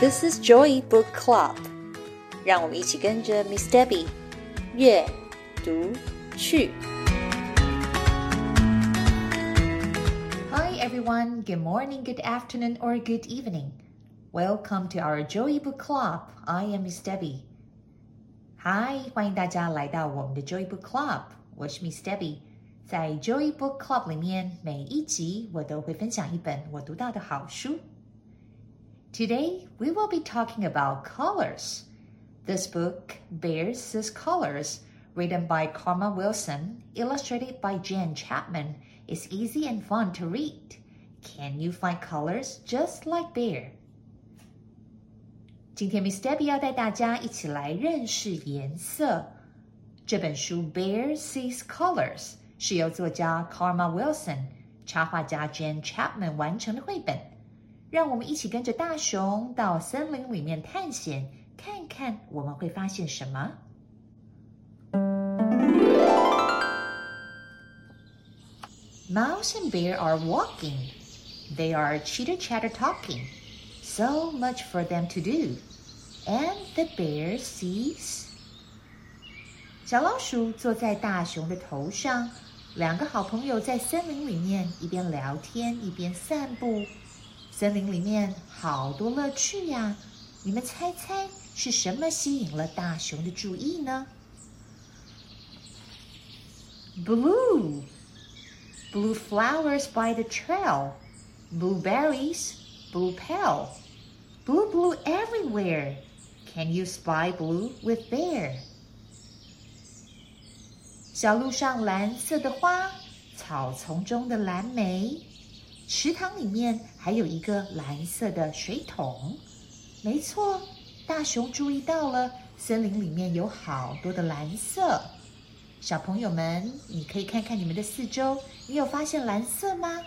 This is Joy Book Club，让我们一起跟着 Miss Debbie 阅读去。Hi everyone, good morning, good afternoon, or good evening. Welcome to our Joy Book Club. I am Miss Debbie. Hi，欢迎大家来到我们的 Joy Book Club。我是 Miss Debbie。在 Joy Book Club 里面，每一集我都会分享一本我读到的好书。 Today, we will be talking about colors. This book Bear Sees Colors, written by Karma Wilson, illustrated by Jane Chapman, is easy and fun to read. Can you find colors just like bear? 今天 Debbie 要带大家一起来认识颜色。这本书《Bear Sees Colors》是由作家 Karma Wilson、插画家 Jane Chapman 完成的绘本。让我们一起跟着大熊到森林里面探险，看看我们会发现什么。Mouse and bear are walking. They are chitter chatter talking. So much for them to do. And the bear sees. 小老鼠坐在大熊的头上，两个好朋友在森林里面一边聊天一边散步。森林里面好多乐趣呀！你们猜猜是什么吸引了大熊的注意呢？Blue, blue flowers by the trail, blueberries, blue pale, blue blue everywhere. Can you spy blue with bear? 小路上蓝色的花，草丛中的蓝莓。池塘里面还有一个蓝色的水桶，没错，大熊注意到了，森林里面有好多的蓝色。小朋友们，你可以看看你们的四周，你有发现蓝色吗？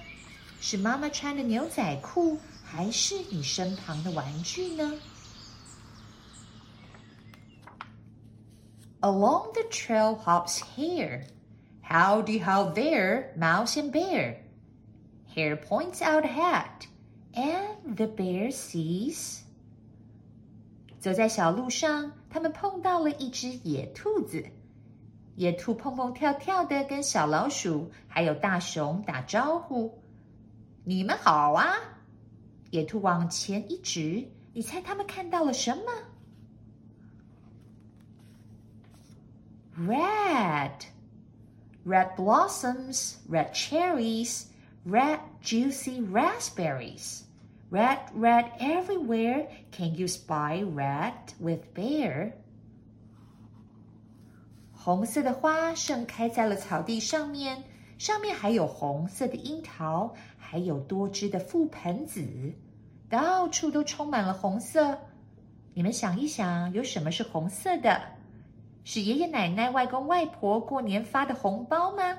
是妈妈穿的牛仔裤，还是你身旁的玩具呢？Along the trail hops hare. Howdy, how there, mouse and bear. Hare points out a hat, and the bear sees. 走在小路上，他们碰到了一只野兔子。野兔蹦蹦跳跳的跟小老鼠还有大熊打招呼：“你们好啊！”野兔往前一指，你猜他们看到了什么？Red, red blossoms, red cherries. Red juicy raspberries. Red, red everywhere. Can you spy red with bear? 红色的花盛开在了草地上面，上面还有红色的樱桃，还有多汁的覆盆子，到处都充满了红色。你们想一想，有什么是红色的？是爷爷奶奶、外公外婆过年发的红包吗？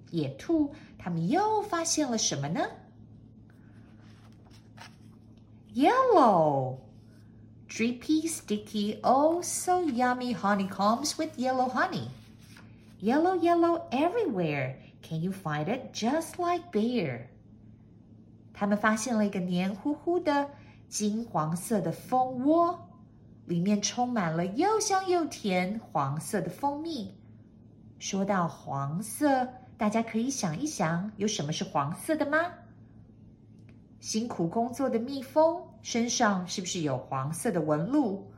野兔他们又发现了什么呢？Yellow, drippy, sticky, oh so yummy honeycombs with yellow honey. Yellow, yellow everywhere. Can you find it just like bear? 他们发现了一个黏糊糊的金黄色的蜂窝，里面充满了又香又甜黄色的蜂蜜。说到黄色。大家可以想一想，有什么是黄色的吗？辛苦工作的蜜蜂身上是不是有黄色的纹路？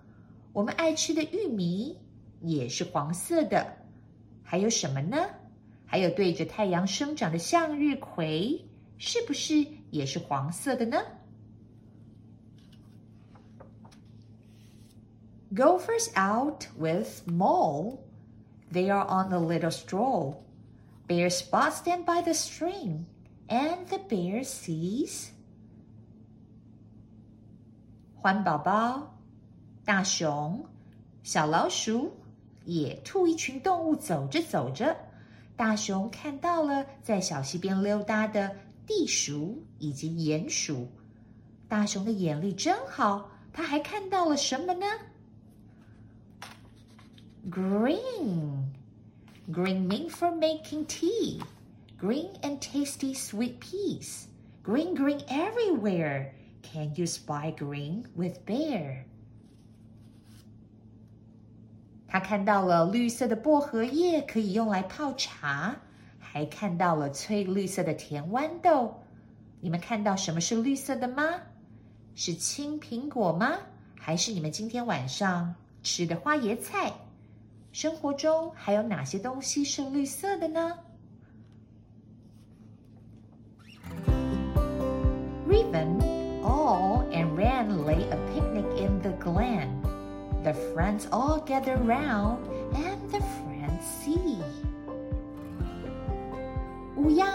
我们爱吃的玉米也是黄色的。还有什么呢？还有对着太阳生长的向日葵，是不是也是黄色的呢？Gophers out with mole. They are on a little stroll. Bear spots them by the stream, and the bear sees. 欢宝宝、大熊、小老鼠、野兔一群动物走着走着，大熊看到了在小溪边溜达的地鼠以及鼹鼠。大熊的眼力真好，他还看到了什么呢？Green, green mean for making tea. Green and tasty sweet peas. Green, green everywhere. Can you spy green with bear? 他看到了绿色的薄荷叶可以用来泡茶，还看到了翠绿色的甜豌豆。你们看到什么是绿色的吗？是青苹果吗？还是你们今天晚上吃的花椰菜？ 生活中还有哪些东西是绿色的呢？Raven all and ran lay a picnic in the glen. The friends all gather round, and the friends see. 乌鸦、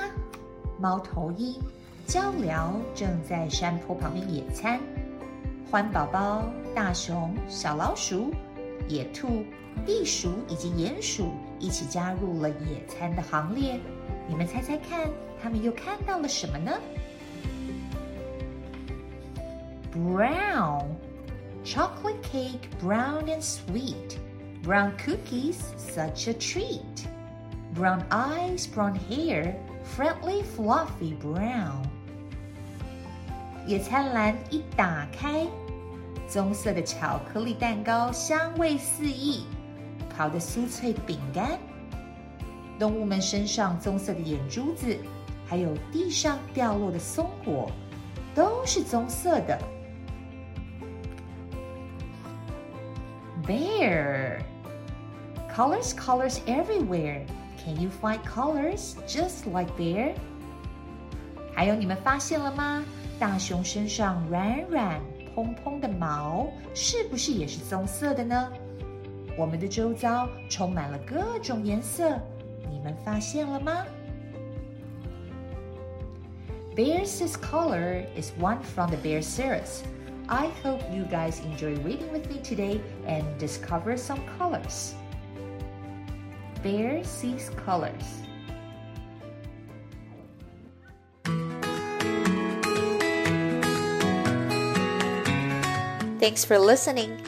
猫头鹰、鹪鹩正在山坡旁边野餐。欢宝宝、大熊、小老鼠、野兔、地鼠以及鼹鼠一起加入了野餐的行列。你们猜猜看，他们又看到了什么呢？brown. Chocolate cake, brown and sweet. Brown cookies, such a treat. Brown eyes, brown hair, friendly, fluffy brown. 野餐篮一打开，棕色的巧克力蛋糕香味四溢，烤的酥脆的饼干，动物们身上棕色的眼珠子，还有地上掉落的松果，都是棕色的。bear. Colors, colors everywhere. Can you find colors just like bear? 还有，你们发现了吗？大熊身上软软蓬蓬的毛，是不是也是棕色的呢？ 我们的周遭充满了各种颜色，你们发现了吗？Bear Sees Color is one from the Bear series. I hope you guys enjoy reading with me today and discover some colors. Bear sees colors. Thanks for listening.